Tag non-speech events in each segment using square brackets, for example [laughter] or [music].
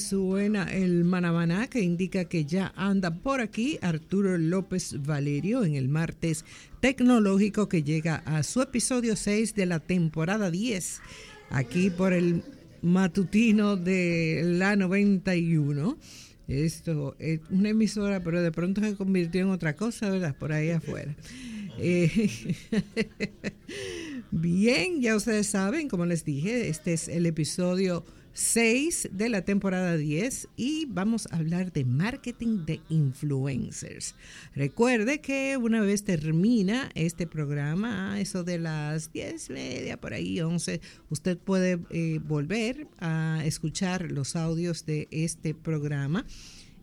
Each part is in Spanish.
suena el manamaná que indica que ya anda por aquí Arturo López Valerio en el martes tecnológico que llega a su episodio 6 de la temporada 10, aquí por el matutino de la 91. Esto es una emisora, pero de pronto se convirtió en otra cosa, ¿verdad? Por ahí afuera. [laughs] Eh, [laughs] bien, ya ustedes saben, como les dije, este es el episodio 6 de la temporada 10 y vamos a hablar de marketing de influencers. Recuerde que una vez termina este programa, eso de las 10 media, por ahí 11, usted puede eh, volver a escuchar los audios de este programa.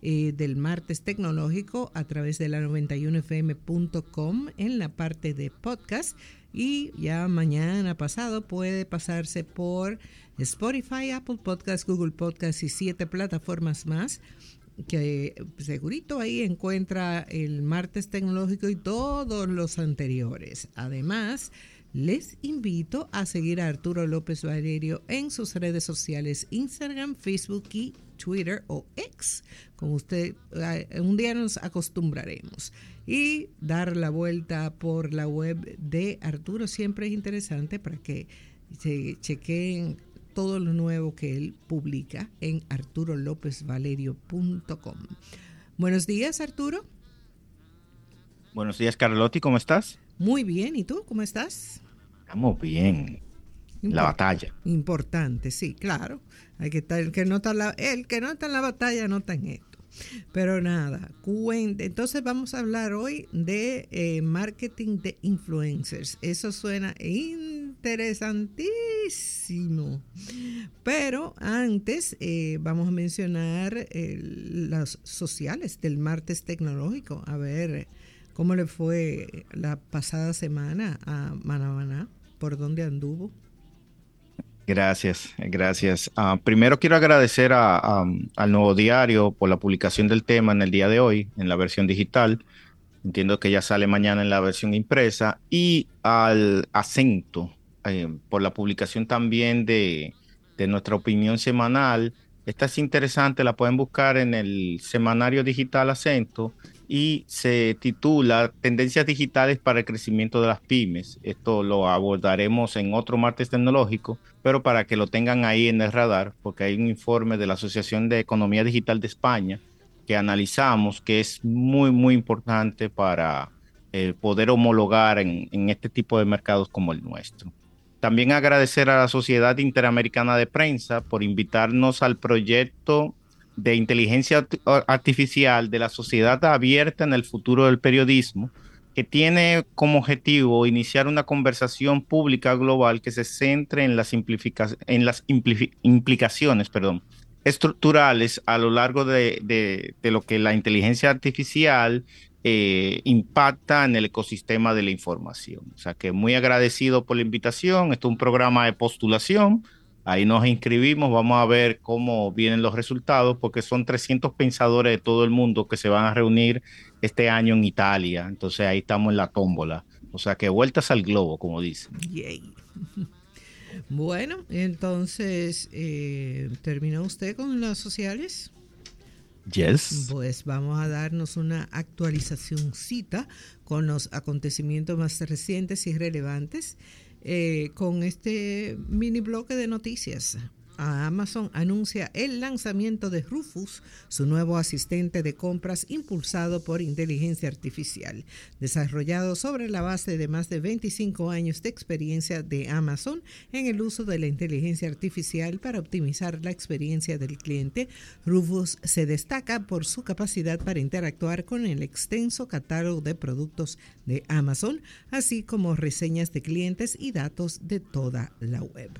Eh, del martes tecnológico a través de la 91fm.com en la parte de podcast y ya mañana pasado puede pasarse por Spotify, Apple Podcasts, Google Podcasts y siete plataformas más que segurito ahí encuentra el martes tecnológico y todos los anteriores. Además, les invito a seguir a Arturo López Valerio en sus redes sociales Instagram, Facebook y Twitter o X, como usted eh, un día nos acostumbraremos. Y dar la vuelta por la web de Arturo siempre es interesante para que se chequeen todo lo nuevo que él publica en arturolopezvalerio.com. Buenos días, Arturo. Buenos días, Carlotti, ¿cómo estás? Muy bien, ¿y tú cómo estás? Estamos bien. la batalla. Importante, sí, claro. Hay que estar, el que no está la, el que no está en la batalla no está en esto. Pero nada, cuente. Entonces vamos a hablar hoy de eh, marketing de influencers. Eso suena interesantísimo. Pero antes eh, vamos a mencionar las sociales del martes tecnológico. A ver cómo le fue la pasada semana a Manamaná, por dónde anduvo. Gracias, gracias. Ah, primero quiero agradecer al Nuevo Diario por la publicación del tema en el día de hoy, en la versión digital. Entiendo que ya sale mañana en la versión impresa. Y al acento eh, por la publicación también de, de nuestra opinión semanal. Esta es interesante, la pueden buscar en el semanario digital acento y se titula Tendencias digitales para el crecimiento de las pymes. Esto lo abordaremos en otro martes tecnológico, pero para que lo tengan ahí en el radar, porque hay un informe de la Asociación de Economía Digital de España que analizamos que es muy, muy importante para eh, poder homologar en, en este tipo de mercados como el nuestro. También agradecer a la Sociedad Interamericana de Prensa por invitarnos al proyecto de inteligencia artificial de la sociedad abierta en el futuro del periodismo, que tiene como objetivo iniciar una conversación pública global que se centre en las, en las implicaciones estructurales a lo largo de, lo que la inteligencia artificial eh, impacta en el ecosistema de la información. O sea que muy agradecido por la invitación. Esto es un programa de postulación Ahí nos inscribimos, vamos a ver cómo vienen los resultados, porque son 300 pensadores de todo el mundo que se van a reunir este año en Italia. Entonces ahí estamos en la tómbola. O sea que vueltas al globo, como dicen. [laughs] Bueno, entonces, eh, ¿terminó usted con las sociales? Yes. Pues vamos a darnos una actualización cita con los acontecimientos más recientes y relevantes eh, con este mini bloque de noticias. Amazon anuncia el lanzamiento de Rufus, su nuevo asistente de compras impulsado por inteligencia artificial, desarrollado sobre la base de más de 25 años de experiencia de Amazon en el uso de la inteligencia artificial para optimizar la experiencia del cliente. Rufus se destaca por su capacidad para interactuar con el extenso catálogo de productos de Amazon, así como reseñas de clientes y datos de toda la web.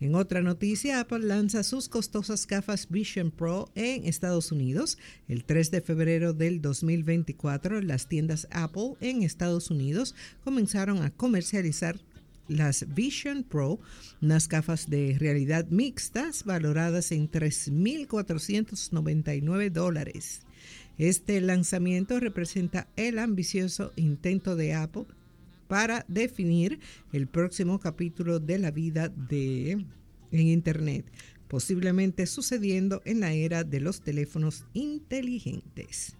En otra noticia, Apple lanza sus costosas gafas Vision Pro en Estados Unidos. El 3 de febrero del 2024, las tiendas Apple en Estados Unidos comenzaron a comercializar las Vision Pro, unas gafas de realidad mixtas valoradas en 3.499 dólares. Este lanzamiento representa el ambicioso intento de Apple para definir el próximo capítulo de la vida de en Internet. posiblemente sucediendo en la era de los teléfonos inteligentes.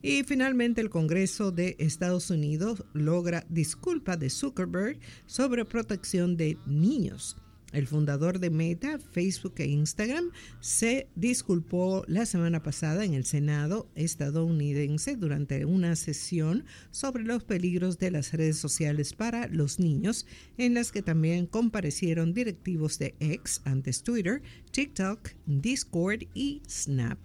Y finalmente el Congreso de Estados Unidos logra disculpa de Zuckerberg sobre protección de niños. El fundador de Meta, Facebook e Instagram se disculpó la semana pasada en el Senado estadounidense durante una sesión sobre los peligros de las redes sociales para los niños, en las que también comparecieron directivos de X, antes Twitter, TikTok, Discord y Snap.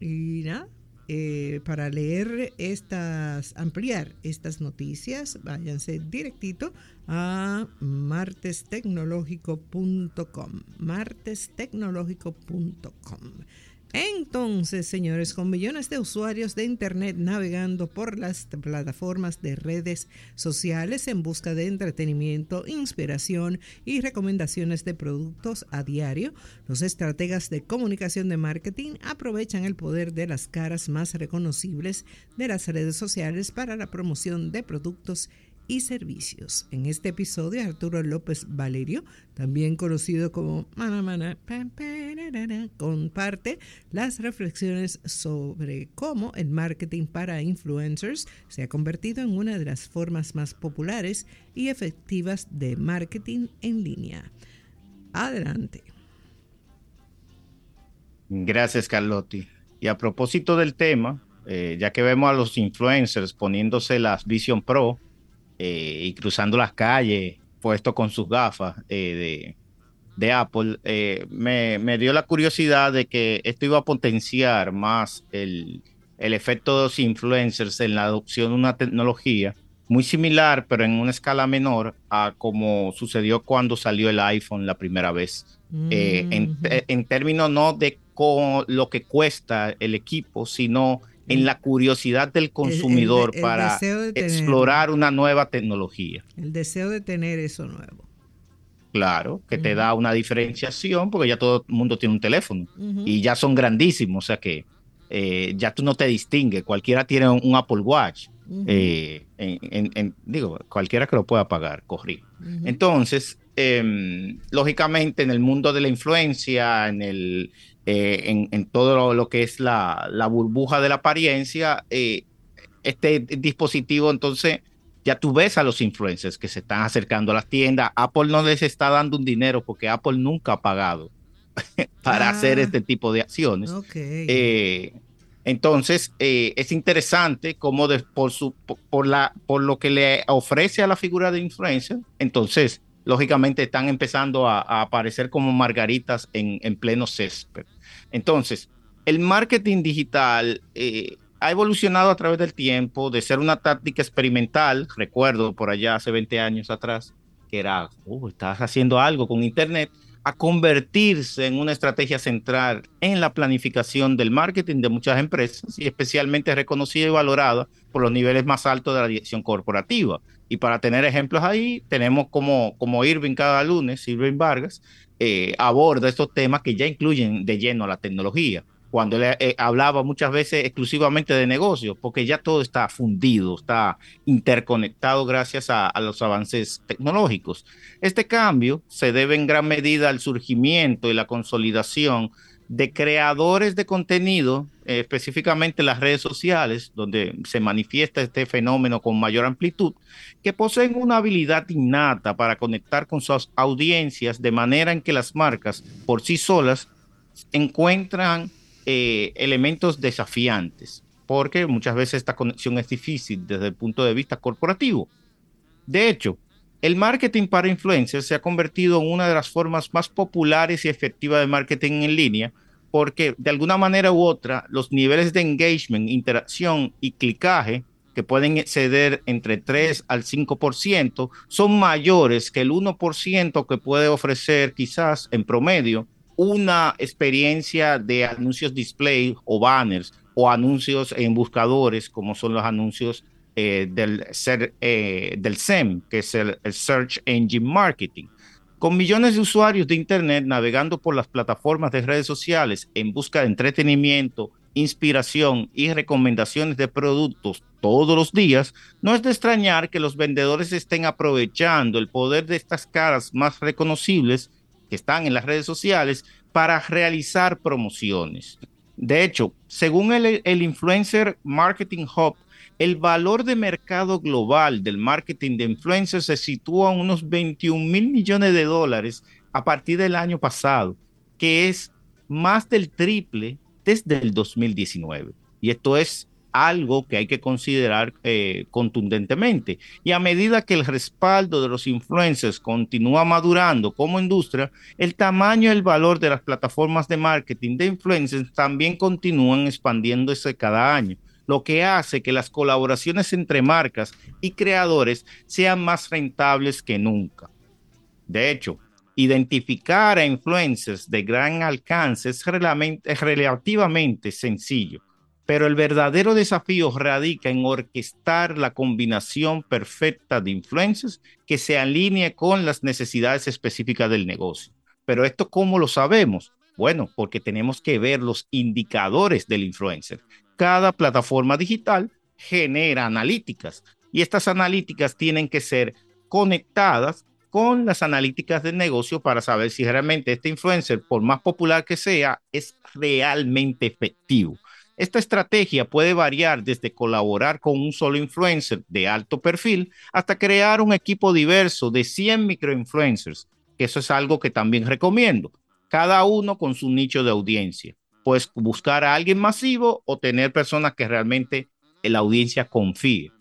Y nada, eh, para leer estas, ampliar estas noticias, váyanse directito a martestecnológico.com, martestecnológico.com. Entonces, señores, con millones de usuarios de Internet navegando por las plataformas de redes sociales en busca de entretenimiento, inspiración y recomendaciones de productos a diario, los estrategas de comunicación de marketing aprovechan el poder de las caras más reconocibles de las redes sociales para la promoción de productos y servicios. En este episodio, Arturo López Valerio, también conocido como Mana Mana, comparte las reflexiones sobre cómo el marketing para influencers se ha convertido en una de las formas más populares y efectivas de marketing en línea. Adelante. Gracias, Carlotti. Y a propósito del tema, eh, ya que vemos a los influencers poniéndose las Vision Pro, eh, y cruzando las calles, puesto con sus gafas eh, de, Apple, eh, me, dio la curiosidad de que esto iba a potenciar más el, efecto de los influencers en la adopción de una tecnología muy similar, pero en una escala menor a como sucedió cuando salió el iPhone la primera vez. en, en, términos no de lo que cuesta el equipo, sino en la curiosidad del consumidor para explorar una nueva tecnología. El deseo de tener eso nuevo. Claro, que te da una diferenciación porque ya todo el mundo tiene un teléfono y ya son grandísimos, o sea que eh, ya tú no te distingues, cualquiera tiene un, Apple Watch, eh, digo, cualquiera que lo pueda pagar, corrí. Entonces, em, lógicamente en el mundo de la influencia, en el, eh, en, todo lo, que es la, burbuja de la apariencia, eh, este dispositivo entonces ya tú ves a los influencers que se están acercando a las tiendas. Apple no les está dando un dinero porque Apple nunca ha pagado [laughs] para hacer ah. este tipo de acciones. Eh, entonces, es interesante cómo por, su, por, la, por lo que le ofrece a la figura de influencer, entonces, lógicamente están empezando a, aparecer como margaritas en, en pleno césped. Entonces, el marketing digital eh, ha evolucionado a través del tiempo de ser una táctica experimental, recuerdo por allá hace 20 años atrás, que era, oh, estás haciendo algo con Internet, a convertirse en una estrategia central en la planificación del marketing de muchas empresas y especialmente reconocida y valorada por los niveles más altos de la dirección corporativa. Y para tener ejemplos ahí, tenemos como, como Irving cada lunes, Irving Vargas, eh, aborda estos temas que ya incluyen de lleno la tecnología. Cuando él eh, hablaba muchas veces exclusivamente de negocios, porque ya todo está fundido, está interconectado gracias a, los avances tecnológicos. Este cambio se debe en gran medida al surgimiento y la consolidación de creadores de contenido, eh, específicamente las redes sociales, donde se manifiesta este fenómeno con mayor amplitud, que poseen una habilidad innata para conectar con sus audiencias de manera en que las marcas por sí solas encuentran eh, elementos desafiantes, porque muchas veces esta conexión es difícil desde el punto de vista corporativo. De hecho, el marketing para influencers se ha convertido en una de las formas más populares y efectivas de marketing en línea porque de alguna manera u otra los niveles de engagement, interacción y clicaje que pueden exceder entre 3 al 5% son mayores que el 1% que puede ofrecer quizás en promedio una experiencia de anuncios display o banners o anuncios en buscadores como son los anuncios eh, del, eh, del SEM, que es el, Search Engine Marketing. Con millones de usuarios de Internet navegando por las plataformas de redes sociales en busca de entretenimiento, inspiración y recomendaciones de productos todos los días, no es de extrañar que los vendedores estén aprovechando el poder de estas caras más reconocibles que están en las redes sociales para realizar promociones. De hecho, según el, el Influencer Marketing Hub, el valor de mercado global del marketing de influencers se sitúa en unos 21 mil millones de dólares a partir del año pasado, que es más del triple desde el 2019. Y esto es algo que hay que considerar eh, contundentemente. Y a medida que el respaldo de los influencers continúa madurando como industria, el tamaño y el valor de las plataformas de marketing de influencers también continúan expandiéndose cada año lo que hace que las colaboraciones entre marcas y creadores sean más rentables que nunca. De hecho, identificar a influencers de gran alcance es, relativamente sencillo, pero el verdadero desafío radica en orquestar la combinación perfecta de influencers que se alinee con las necesidades específicas del negocio. Pero esto, ¿cómo lo sabemos? Bueno, porque tenemos que ver los indicadores del influencer cada plataforma digital genera analíticas y estas analíticas tienen que ser conectadas con las analíticas del negocio para saber si realmente este influencer, por más popular que sea, es realmente efectivo. Esta estrategia puede variar desde colaborar con un solo influencer de alto perfil hasta crear un equipo diverso de 100 microinfluencers, que eso es algo que también recomiendo, cada uno con su nicho de audiencia pues buscar a alguien masivo o tener personas que realmente la audiencia confíe.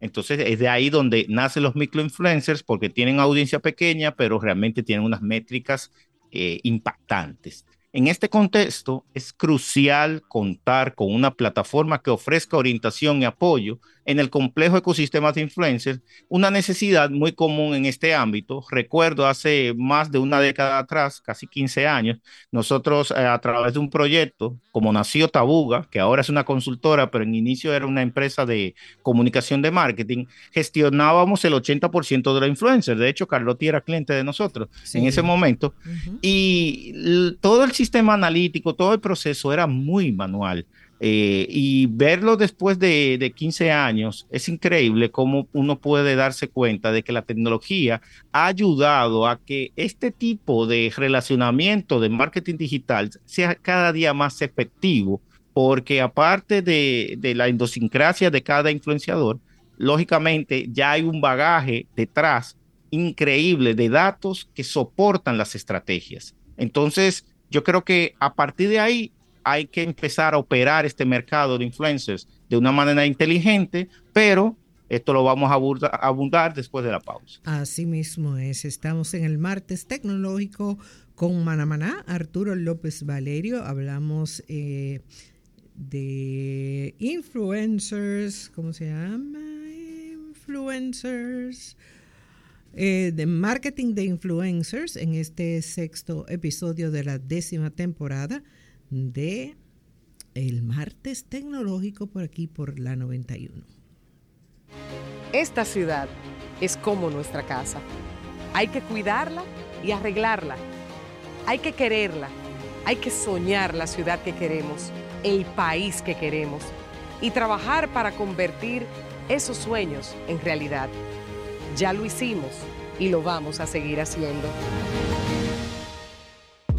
Entonces es de ahí donde nacen los microinfluencers porque tienen audiencia pequeña, pero realmente tienen unas métricas eh, impactantes. En este contexto, es crucial contar con una plataforma que ofrezca orientación y apoyo en el complejo ecosistema de influencers, una necesidad muy común en este ámbito. Recuerdo hace más de una década atrás, casi 15 años, nosotros eh, a través de un proyecto, como nació Tabuga, que ahora es una consultora, pero en inicio era una empresa de comunicación de marketing, gestionábamos el 80% de la influencer. De hecho, Carlotti era cliente de nosotros en ese momento. Y todo el sistema analítico, todo el proceso era muy manual. Eh, y verlo después de, de, 15 años es increíble cómo uno puede darse cuenta de que la tecnología ha ayudado a que este tipo de relacionamiento de marketing digital sea cada día más efectivo, porque aparte de, la idiosincrasia de cada influenciador, lógicamente ya hay un bagaje detrás increíble de datos que soportan las estrategias. Entonces, yo creo que a partir de ahí hay que empezar a operar este mercado de influencers de una manera inteligente, pero esto lo vamos a abundar después de la pausa. Así mismo es. Estamos en el martes tecnológico con Manamaná, Arturo López Valerio. Hablamos eh, de influencers, ¿cómo se llama? Influencers. Eh, de marketing de influencers en este sexto episodio de la décima temporada de el martes tecnológico por aquí por la 91. Esta ciudad es como nuestra casa. Hay que cuidarla y arreglarla. Hay que quererla. Hay que soñar la ciudad que queremos, el país que queremos y trabajar para convertir esos sueños en realidad. Ya lo hicimos y lo vamos a seguir haciendo.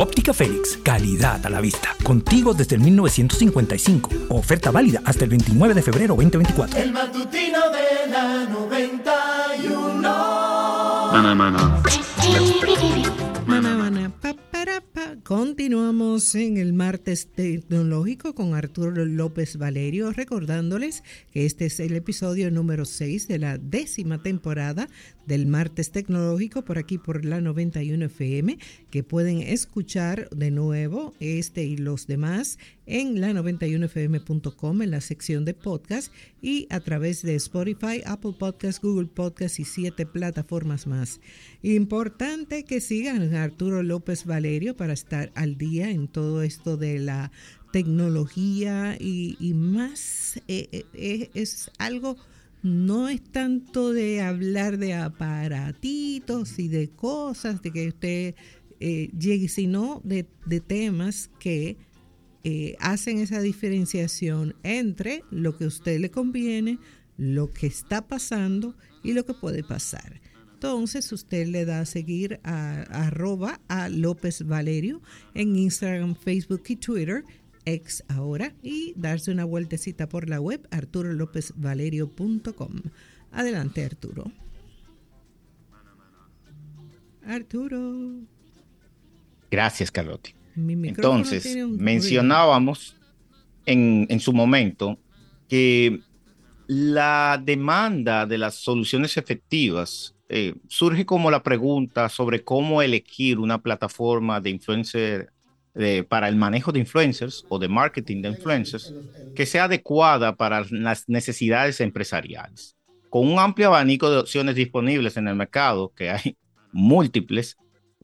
Óptica Félix, calidad a la vista. Contigo desde el 1955. Oferta válida hasta el 29 de febrero 2024. El matutino de la 91. Mana, mana. Mana, mana. Pa, para, pa. Continuamos en el martes tecnológico con Arturo López Valerio, recordándoles que este es el episodio número 6 de la décima temporada del martes tecnológico por aquí por la 91 FM, que pueden escuchar de nuevo este y los demás en la 91fm.com en la sección de podcast y a través de Spotify, Apple Podcast, Google Podcast y siete plataformas más. Importante que sigan Arturo López Valerio estar al día en todo esto de la tecnología y, más eh, eh, eh, es algo no es tanto de hablar de aparatitos y de cosas, de que usted llegue, sino de, temas que hacen esa diferenciación entre lo que a usted le conviene, lo que está pasando y lo que puede pasar. Entonces usted le da a seguir a, a arroba a López Valerio en Instagram, Facebook y Twitter ex ahora y darse una vueltecita por la web arturolopezvalerio.com. Adelante Arturo. Arturo. Gracias, Carlotti. Entonces, mencionábamos en, en su momento que la demanda de las soluciones efectivas eh, surge como la pregunta sobre cómo elegir una plataforma de influencer para el manejo de influencers o de marketing de influencers que sea adecuada para las necesidades empresariales. Con un amplio abanico de opciones disponibles en el mercado, que hay múltiples,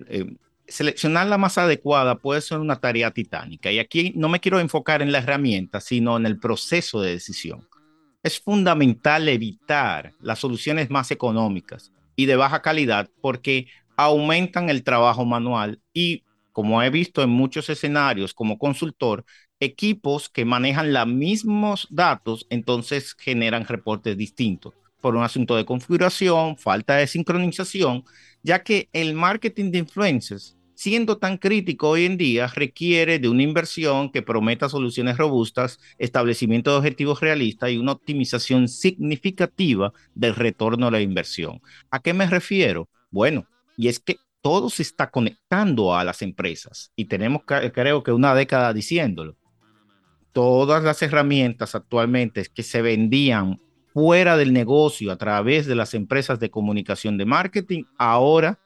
eh, seleccionar la más adecuada puede ser una tarea titánica. Y aquí no me quiero enfocar en la herramienta, sino en el proceso de decisión. Es fundamental evitar las soluciones más económicas y de baja calidad porque aumentan el trabajo manual y como he visto en muchos escenarios como consultor, equipos que manejan los mismos datos, entonces generan reportes distintos por un asunto de configuración, falta de sincronización, ya que el marketing de influencers, siendo tan crítico hoy en día, requiere de una inversión que prometa soluciones robustas, establecimiento de objetivos realistas y una optimización significativa del retorno a la inversión. ¿A qué me refiero? Bueno, y es que todo se está conectando a las empresas y tenemos creo que una década diciéndolo. Todas las herramientas actualmente que se vendían fuera del negocio a través de las empresas de comunicación de marketing, ahora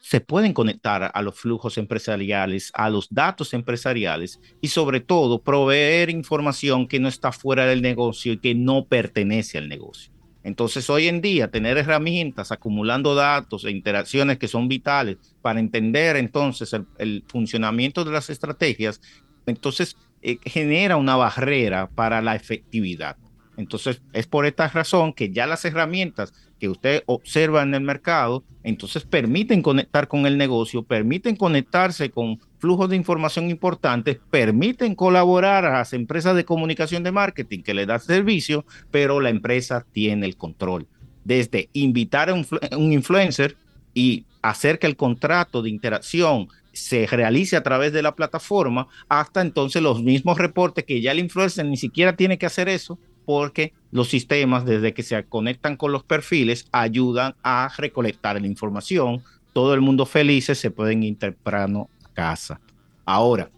se pueden conectar a los flujos empresariales, a los datos empresariales y sobre todo proveer información que no está fuera del negocio y que no pertenece al negocio. Entonces, hoy en día, tener herramientas acumulando datos e interacciones que son vitales para entender entonces el, funcionamiento de las estrategias, entonces eh, genera una barrera para la efectividad. Entonces, es por esta razón que ya las herramientas que usted observa en el mercado, entonces permiten conectar con el negocio, permiten conectarse con flujos de información importantes, permiten colaborar a las empresas de comunicación de marketing que le da servicio, pero la empresa tiene el control. Desde invitar a un, un influencer y hacer que el contrato de interacción se realice a través de la plataforma, hasta entonces los mismos reportes que ya el influencer ni siquiera tiene que hacer eso, porque los sistemas, desde que se conectan con los perfiles, ayudan a recolectar la información. Todo el mundo felices se pueden ir temprano a casa. Ahora,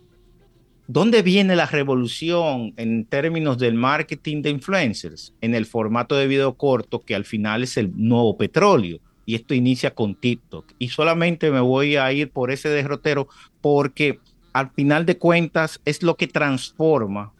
¿dónde viene la revolución en términos del marketing de influencers? En el formato de video corto, que al final es el nuevo petróleo. Y esto inicia con TikTok. Y solamente me voy a ir por ese derrotero porque al final de cuentas es lo que transforma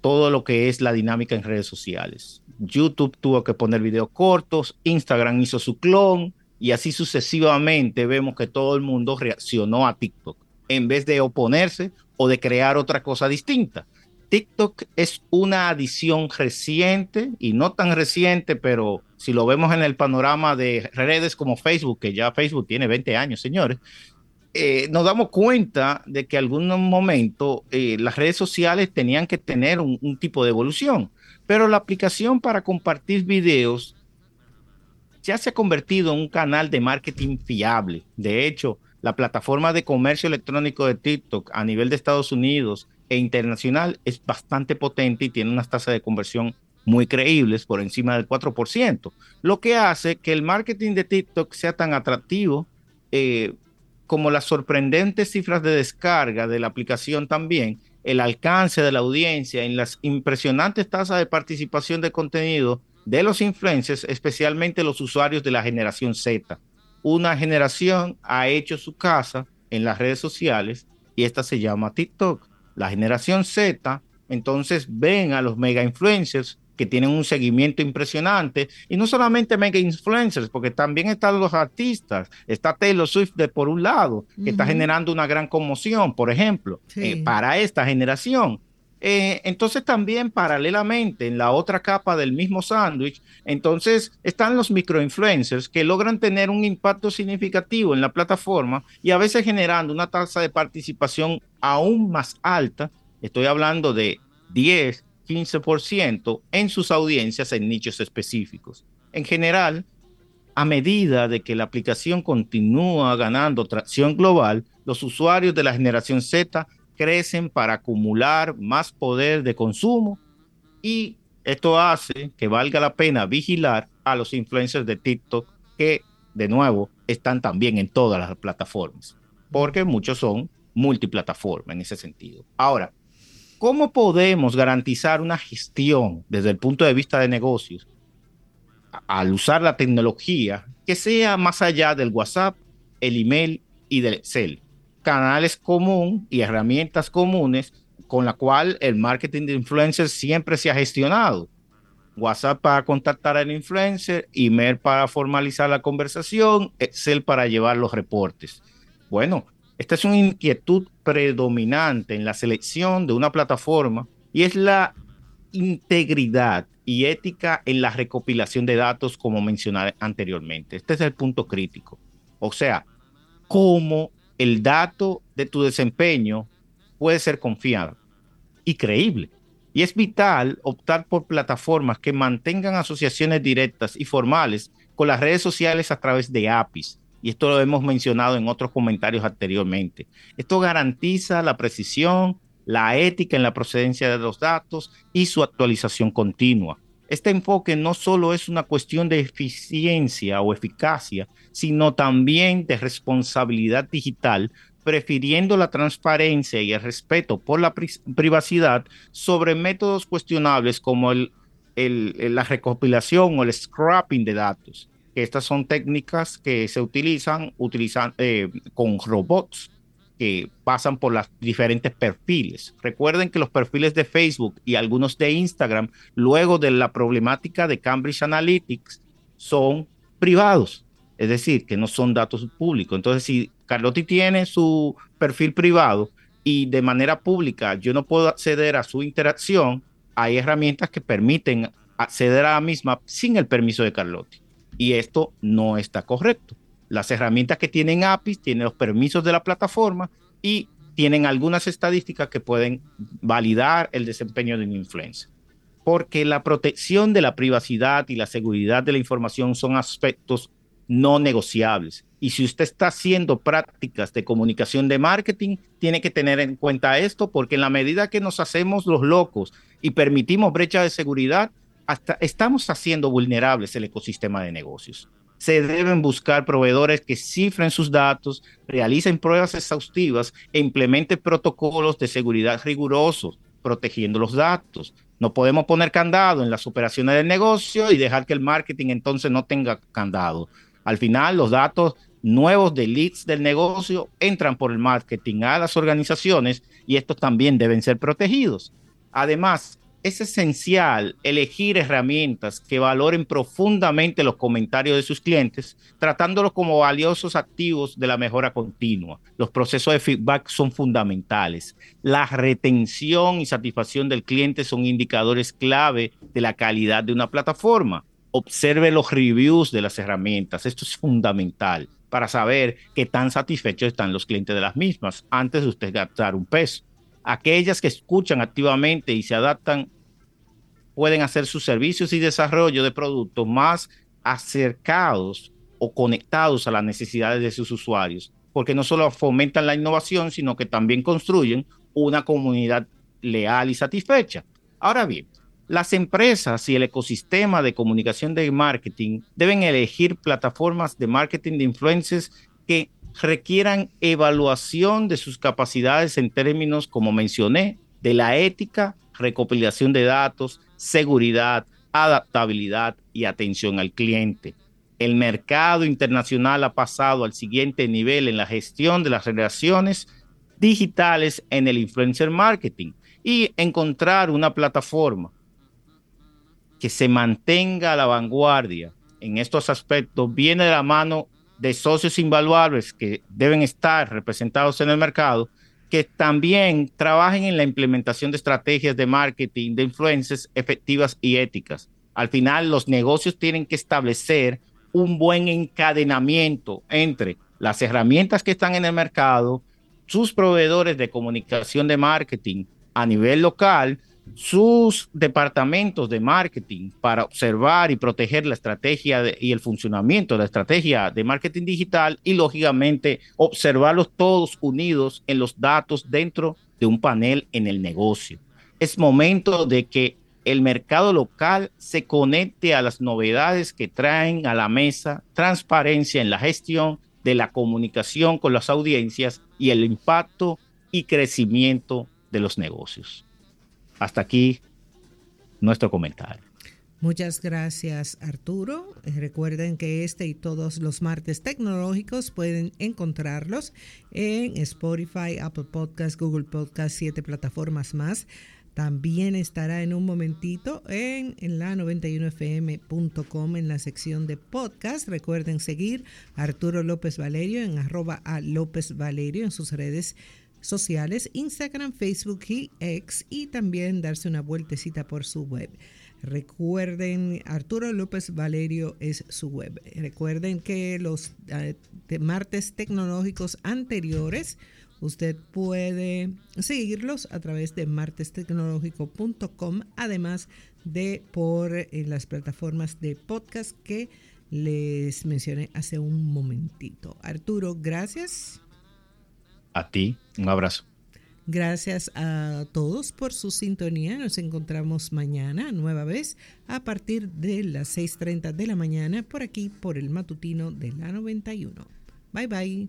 todo lo que es la dinámica en redes sociales. YouTube tuvo que poner videos cortos, Instagram hizo su clon y así sucesivamente vemos que todo el mundo reaccionó a TikTok en vez de oponerse o de crear otra cosa distinta. TikTok es una adición reciente y no tan reciente, pero si lo vemos en el panorama de redes como Facebook, que ya Facebook tiene 20 años, señores, eh, nos damos cuenta de que en algún momento eh, las redes sociales tenían que tener un, un, tipo de evolución, pero la aplicación para compartir videos ya se ha convertido en un canal de marketing fiable. De hecho, la plataforma de comercio electrónico de TikTok a nivel de Estados Unidos e internacional es bastante potente y tiene unas tasas de conversión muy creíbles, por encima del 4%, lo que hace que el marketing de TikTok sea tan atractivo eh, como las sorprendentes cifras de descarga de la aplicación también, el alcance de la audiencia en las impresionantes tasas de participación de contenido de los influencers, especialmente los usuarios de la generación Z. Una generación ha hecho su casa en las redes sociales y esta se llama TikTok. La generación Z, entonces ven a los mega influencers que tienen un seguimiento impresionante y no solamente mega influencers, porque también están los artistas, está Taylor Swift de por un lado, que uh -huh. está generando una gran conmoción, por ejemplo, sí. eh, para esta generación. Eh, entonces también paralelamente en la otra capa del mismo sándwich, entonces están los microinfluencers que logran tener un impacto significativo en la plataforma y a veces generando una tasa de participación aún más alta. Estoy hablando de 10, 15% en sus audiencias en nichos específicos. En general, a medida de que la aplicación continúa ganando tracción global, los usuarios de la generación Z crecen para acumular más poder de consumo y esto hace que valga la pena vigilar a los influencers de TikTok que, de nuevo, están también en todas las plataformas, porque muchos son multiplataforma en ese sentido. Ahora, ¿cómo podemos garantizar una gestión desde el punto de vista de negocios al usar la tecnología que sea más allá del WhatsApp, el email y del Excel? canales común y herramientas comunes con la cual el marketing de influencers siempre se ha gestionado. WhatsApp para contactar al influencer, email para formalizar la conversación, Excel para llevar los reportes. Bueno, esta es una inquietud predominante en la selección de una plataforma y es la integridad y ética en la recopilación de datos como mencioné anteriormente. Este es el punto crítico. O sea, cómo el dato de tu desempeño puede ser confiado y creíble. Y es vital optar por plataformas que mantengan asociaciones directas y formales con las redes sociales a través de APIs. Y esto lo hemos mencionado en otros comentarios anteriormente. Esto garantiza la precisión, la ética en la procedencia de los datos y su actualización continua. Este enfoque no solo es una cuestión de eficiencia o eficacia, sino también de responsabilidad digital, prefiriendo la transparencia y el respeto por la pri privacidad sobre métodos cuestionables como el, la recopilación o el scrapping de datos. Estas son técnicas que se utilizan, utilizan eh, con robots que pasan por los diferentes perfiles. Recuerden que los perfiles de Facebook y algunos de Instagram, luego de la problemática de Cambridge Analytics, son privados, es decir, que no son datos públicos. Entonces, si Carlotti tiene su perfil privado y de manera pública yo no puedo acceder a su interacción, hay herramientas que permiten acceder a la misma sin el permiso de Carlotti. Y esto no está correcto. Las herramientas que tienen APIs tienen los permisos de la plataforma y tienen algunas estadísticas que pueden validar el desempeño de un influencer. Porque la protección de la privacidad y la seguridad de la información son aspectos no negociables. Y si usted está haciendo prácticas de comunicación de marketing, tiene que tener en cuenta esto, porque en la medida que nos hacemos los locos y permitimos brecha de seguridad, hasta estamos haciendo vulnerables el ecosistema de negocios se deben buscar proveedores que cifren sus datos, realicen pruebas exhaustivas e implementen protocolos de seguridad rigurosos, protegiendo los datos. No podemos poner candado en las operaciones del negocio y dejar que el marketing entonces no tenga candado. Al final, los datos nuevos de leads del negocio entran por el marketing a las organizaciones y estos también deben ser protegidos. Además, es esencial elegir herramientas que valoren profundamente los comentarios de sus clientes, tratándolos como valiosos activos de la mejora continua. Los procesos de feedback son fundamentales. La retención y satisfacción del cliente son indicadores clave de la calidad de una plataforma. Observe los reviews de las herramientas. Esto es fundamental para saber qué tan satisfechos están los clientes de las mismas antes de usted gastar un peso. Aquellas que escuchan activamente y se adaptan pueden hacer sus servicios y desarrollo de productos más acercados o conectados a las necesidades de sus usuarios, porque no solo fomentan la innovación, sino que también construyen una comunidad leal y satisfecha. Ahora bien, las empresas y el ecosistema de comunicación de marketing deben elegir plataformas de marketing de influencers que requieran evaluación de sus capacidades en términos, como mencioné, de la ética, recopilación de datos, seguridad, adaptabilidad y atención al cliente. El mercado internacional ha pasado al siguiente nivel en la gestión de las relaciones digitales en el influencer marketing y encontrar una plataforma que se mantenga a la vanguardia en estos aspectos viene de la mano de socios invaluables que deben estar representados en el mercado que también trabajen en la implementación de estrategias de marketing de influencers efectivas y éticas. Al final, los negocios tienen que establecer un buen encadenamiento entre las herramientas que están en el mercado, sus proveedores de comunicación de marketing a nivel local sus departamentos de marketing para observar y proteger la estrategia y el funcionamiento de la estrategia de marketing digital y lógicamente observarlos todos unidos en los datos dentro de un panel en el negocio. Es momento de que el mercado local se conecte a las novedades que traen a la mesa transparencia en la gestión de la comunicación con las audiencias y el impacto y crecimiento de los negocios. Hasta aquí nuestro comentario. Muchas gracias Arturo. Recuerden que este y todos los martes tecnológicos pueden encontrarlos en Spotify, Apple Podcast, Google Podcast, siete plataformas más. También estará en un momentito en, en la 91fm.com en la sección de podcast. Recuerden seguir a Arturo López Valerio en arroba a López Valerio en sus redes sociales, Instagram, Facebook y X, y también darse una vueltecita por su web. Recuerden, Arturo López Valerio es su web. Recuerden que los eh, martes tecnológicos anteriores, usted puede seguirlos a través de martestecnológico.com, además de por eh, las plataformas de podcast que les mencioné hace un momentito. Arturo, gracias. A ti, un abrazo. Gracias a todos por su sintonía. Nos encontramos mañana, nueva vez, a partir de las 6.30 de la mañana, por aquí, por el matutino de la 91. Bye bye.